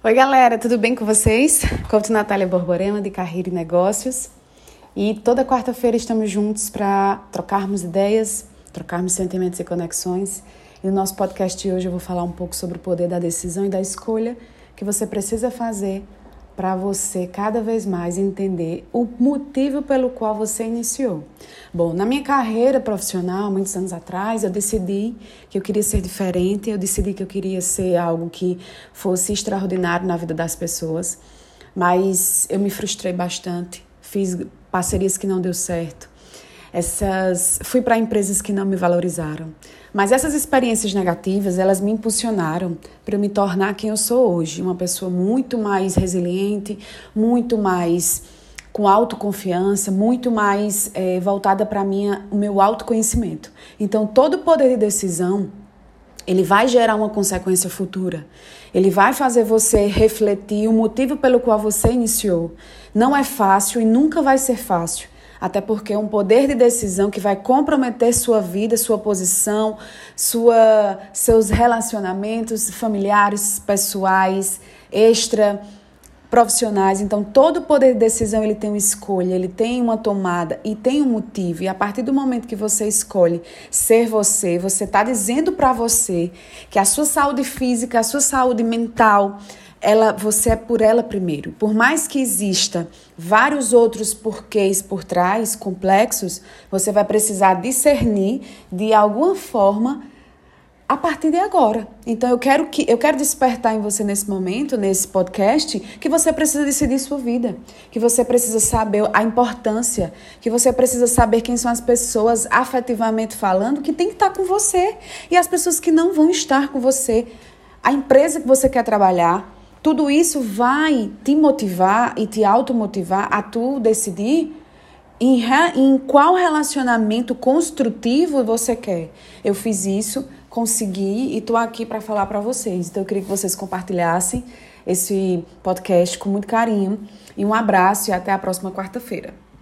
Oi, galera, tudo bem com vocês? Coach Natália Borborema, de Carreira e Negócios. E toda quarta-feira estamos juntos para trocarmos ideias, trocarmos sentimentos e conexões. E no nosso podcast de hoje eu vou falar um pouco sobre o poder da decisão e da escolha que você precisa fazer para você cada vez mais entender o motivo pelo qual você iniciou. Bom, na minha carreira profissional, muitos anos atrás, eu decidi que eu queria ser diferente, eu decidi que eu queria ser algo que fosse extraordinário na vida das pessoas, mas eu me frustrei bastante, fiz parcerias que não deu certo. Essas fui para empresas que não me valorizaram. Mas essas experiências negativas, elas me impulsionaram para me tornar quem eu sou hoje, uma pessoa muito mais resiliente, muito mais com autoconfiança, muito mais é, voltada para minha o meu autoconhecimento. Então, todo poder de decisão ele vai gerar uma consequência futura. Ele vai fazer você refletir o motivo pelo qual você iniciou. Não é fácil e nunca vai ser fácil até porque é um poder de decisão que vai comprometer sua vida, sua posição, sua, seus relacionamentos familiares, pessoais, extra profissionais. Então, todo poder de decisão ele tem uma escolha, ele tem uma tomada e tem um motivo. E a partir do momento que você escolhe ser você, você está dizendo para você que a sua saúde física, a sua saúde mental, ela, você é por ela primeiro. Por mais que exista vários outros porquês por trás, complexos, você vai precisar discernir de alguma forma a partir de agora. Então eu quero que eu quero despertar em você nesse momento, nesse podcast, que você precisa decidir sua vida, que você precisa saber a importância, que você precisa saber quem são as pessoas afetivamente falando que tem que estar com você e as pessoas que não vão estar com você. A empresa que você quer trabalhar, tudo isso vai te motivar e te automotivar a tu decidir em, em qual relacionamento construtivo você quer. Eu fiz isso, consegui e estou aqui para falar para vocês. Então eu queria que vocês compartilhassem esse podcast com muito carinho. E um abraço e até a próxima quarta-feira.